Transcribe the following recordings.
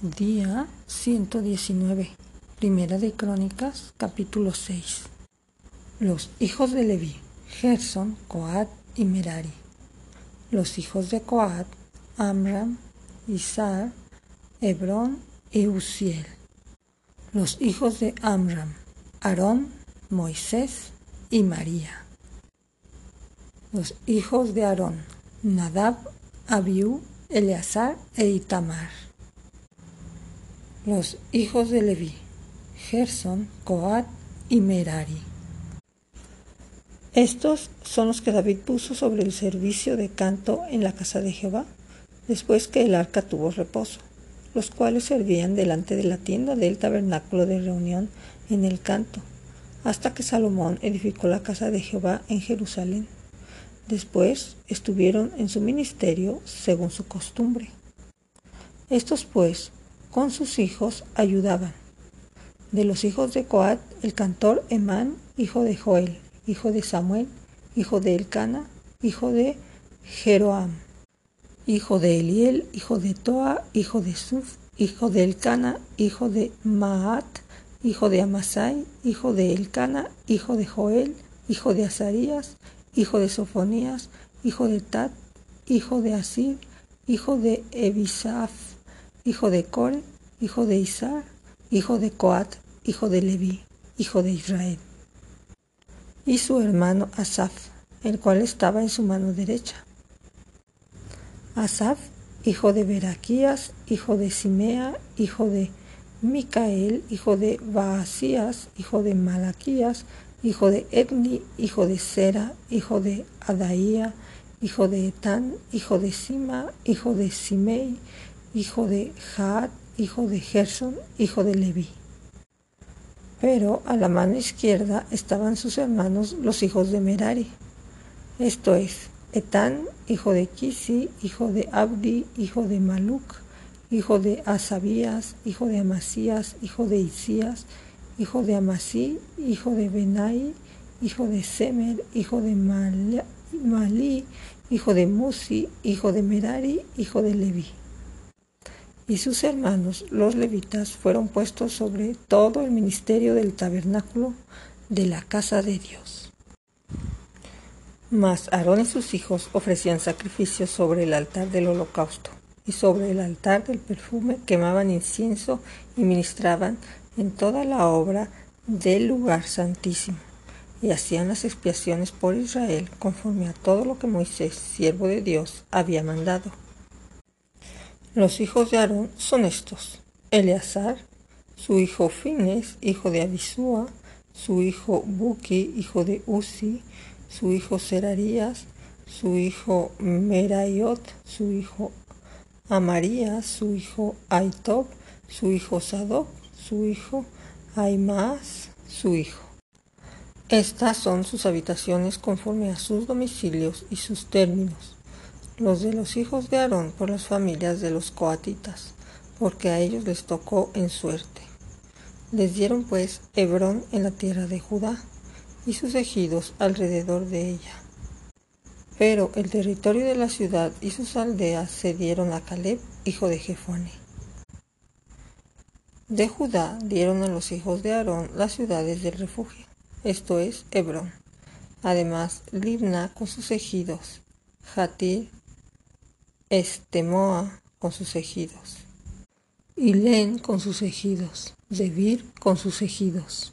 Día 119. Primera de Crónicas, capítulo 6. Los hijos de Leví, Gerson, Coat y Merari. Los hijos de Coat, Amram, Isar, Hebrón y Uziel. Los hijos de Amram, Aarón, Moisés y María. Los hijos de Aarón, Nadab, Abiú, Eleazar e Itamar. Los hijos de Leví, Gerson, Coat y Merari. Estos son los que David puso sobre el servicio de canto en la casa de Jehová, después que el arca tuvo reposo, los cuales servían delante de la tienda del tabernáculo de reunión en el canto, hasta que Salomón edificó la casa de Jehová en Jerusalén. Después estuvieron en su ministerio según su costumbre. Estos pues con sus hijos ayudaban. De los hijos de Coat, el cantor Emán, hijo de Joel, hijo de Samuel, hijo de Elcana, hijo de Jeroam, hijo de Eliel, hijo de Toa, hijo de Suf, hijo de Elcana, hijo de Maat, hijo de Amasai, hijo de Elcana, hijo de Joel, hijo de Azarías, hijo de Sofonías, hijo de Tat, hijo de Asir, hijo de Ebisaf, hijo de Core, hijo de Isar, hijo de Coat, hijo de Leví, hijo de Israel. Y su hermano Asaf, el cual estaba en su mano derecha. Asaf, hijo de Beraquías, hijo de Simea, hijo de Micael, hijo de Baasías, hijo de Malaquías, hijo de Etni, hijo de Sera, hijo de Adaía, hijo de Etán, hijo de Sima, hijo de Simei, hijo de Jaat, hijo de Gerson, hijo de Leví. Pero a la mano izquierda estaban sus hermanos, los hijos de Merari. Esto es, Etán, hijo de Kisi, hijo de Abdi, hijo de Maluk, hijo de Asabías, hijo de Amasías, hijo de Isías, hijo de Amasí, hijo de Benai, hijo de Semer, hijo de Malí, hijo de Musi, hijo de Merari, hijo de Leví y sus hermanos, los levitas, fueron puestos sobre todo el ministerio del tabernáculo de la casa de Dios. Mas Aarón y sus hijos ofrecían sacrificios sobre el altar del holocausto y sobre el altar del perfume quemaban incienso y ministraban en toda la obra del lugar santísimo y hacían las expiaciones por Israel conforme a todo lo que Moisés, siervo de Dios, había mandado. Los hijos de Aarón son estos: Eleazar, su hijo Fines, hijo de Abisúa, su hijo Buki, hijo de Uzi, su hijo Serarías, su hijo Merayot, su hijo Amarías, su hijo Aitob, su hijo Sadoc, su hijo Aimaas, su hijo. Estas son sus habitaciones conforme a sus domicilios y sus términos los de los hijos de Aarón por las familias de los coatitas, porque a ellos les tocó en suerte. Les dieron pues Hebrón en la tierra de Judá y sus ejidos alrededor de ella. Pero el territorio de la ciudad y sus aldeas se dieron a Caleb, hijo de Jefone. De Judá dieron a los hijos de Aarón las ciudades del refugio, esto es Hebrón. Además, Libna con sus ejidos, Jatir, Estemoa con sus ejidos, Ilén con sus ejidos, Debir con sus ejidos,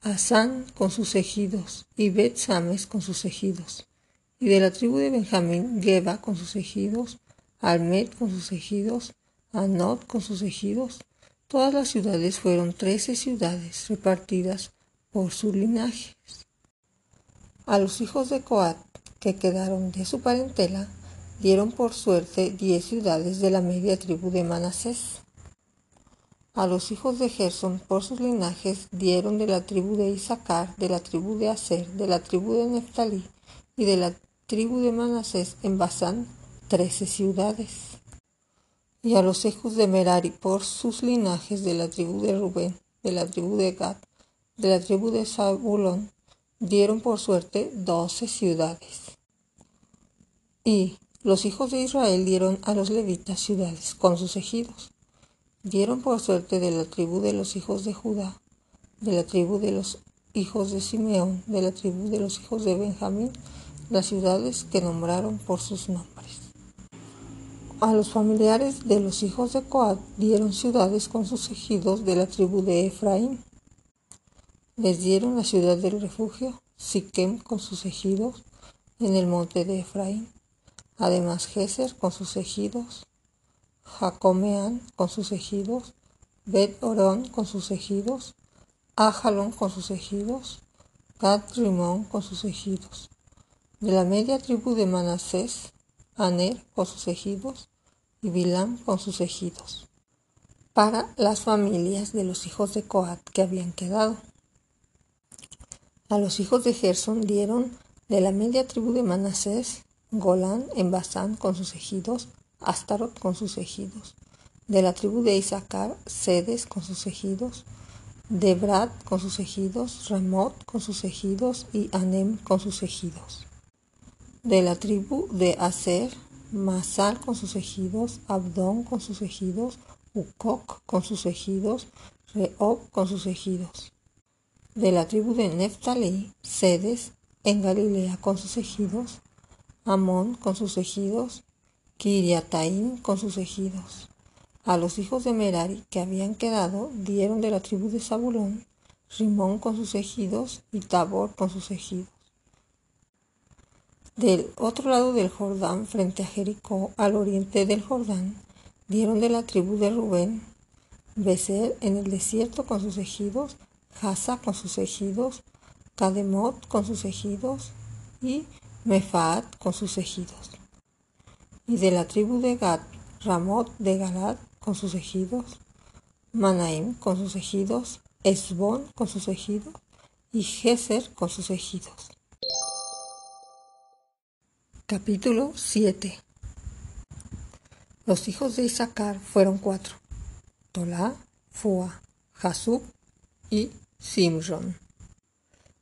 Asán con sus ejidos. Y Bet Sames con sus ejidos, y de la tribu de Benjamín, Geba con sus ejidos, Almet con sus ejidos, Anot con sus ejidos. Todas las ciudades fueron trece ciudades repartidas por sus linajes. A los hijos de Coat que quedaron de su parentela dieron por suerte diez ciudades de la media tribu de Manasés. A los hijos de Gerson por sus linajes dieron de la tribu de Isaacar, de la tribu de Aser, de la tribu de Neftalí y de la tribu de Manasés en Basán trece ciudades. Y a los hijos de Merari por sus linajes de la tribu de Rubén, de la tribu de Gad, de la tribu de Zabulón, dieron por suerte doce ciudades. Y los hijos de Israel dieron a los levitas ciudades con sus ejidos. dieron por suerte de la tribu de los hijos de Judá, de la tribu de los hijos de Simeón, de la tribu de los hijos de Benjamín, las ciudades que nombraron por sus nombres. A los familiares de los hijos de Coat dieron ciudades con sus ejidos de la tribu de Efraín. Les dieron la ciudad del refugio, Siquem con sus ejidos, en el monte de Efraín. Además Geser con sus ejidos, Jacomeán con sus ejidos, Bet Orón con sus ejidos, Ajalón con sus ejidos, Gad Rimón con sus ejidos. De la media tribu de Manasés, Aner con sus ejidos y Bilam con sus ejidos. Para las familias de los hijos de Coat que habían quedado. A los hijos de Gerson dieron de la media tribu de Manasés, Golán en Basán con sus ejidos, Astarot con sus ejidos. De la tribu de Isaacar, Sedes con sus ejidos, Debrad con sus ejidos, Ramot con sus ejidos y Anem con sus ejidos. De la tribu de Aser, Masal con sus ejidos, Abdón con sus ejidos, Ukok con sus ejidos, Reob con sus ejidos. De la tribu de Neftali, Sedes en Galilea con sus ejidos, Amón con sus ejidos, Kiriataim con sus ejidos. A los hijos de Merari que habían quedado dieron de la tribu de Zabulón, Rimón con sus ejidos y Tabor con sus ejidos. Del otro lado del Jordán, frente a Jericó, al oriente del Jordán, dieron de la tribu de Rubén, Becer en el desierto con sus ejidos, Hasa con sus ejidos, Kademot con sus ejidos y Mefaat con sus ejidos. Y de la tribu de Gad, Ramot de Galad con sus ejidos, Manaim con sus ejidos, Esbón con sus ejidos y Geser con sus ejidos. Capítulo 7 Los hijos de Isaacar fueron cuatro, Tolá, Fua, Jasub y Simron.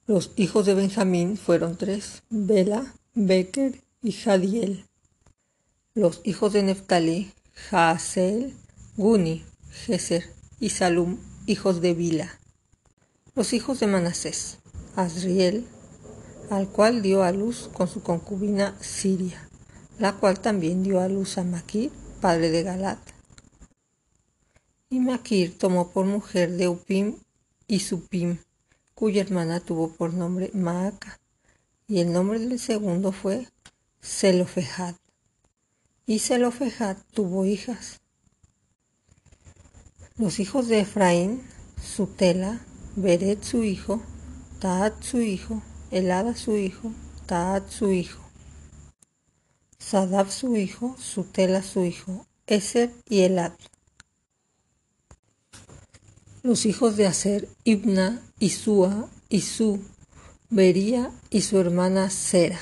Los hijos de Benjamín fueron tres, Bela, Becker y Jadiel. Los hijos de Neftalí, Jaasel, Guni, Geser y Salum, hijos de Bila. Los hijos de Manasés, Azriel, al cual dio a luz con su concubina Siria, la cual también dio a luz a Maquir, padre de Galat. Y Maquir tomó por mujer de Upim y Supim, cuya hermana tuvo por nombre Maaca, y el nombre del segundo fue Zelofejad. Y Zelofejad tuvo hijas. Los hijos de Efraín, Sutela, Beret su hijo, Taat su hijo, Elada su hijo, Taat su hijo, Sadab su hijo, Sutela su hijo, Eser y Elad. Los hijos de Aser, Ibna, Isúa, Isú, Bería y su hermana Sera.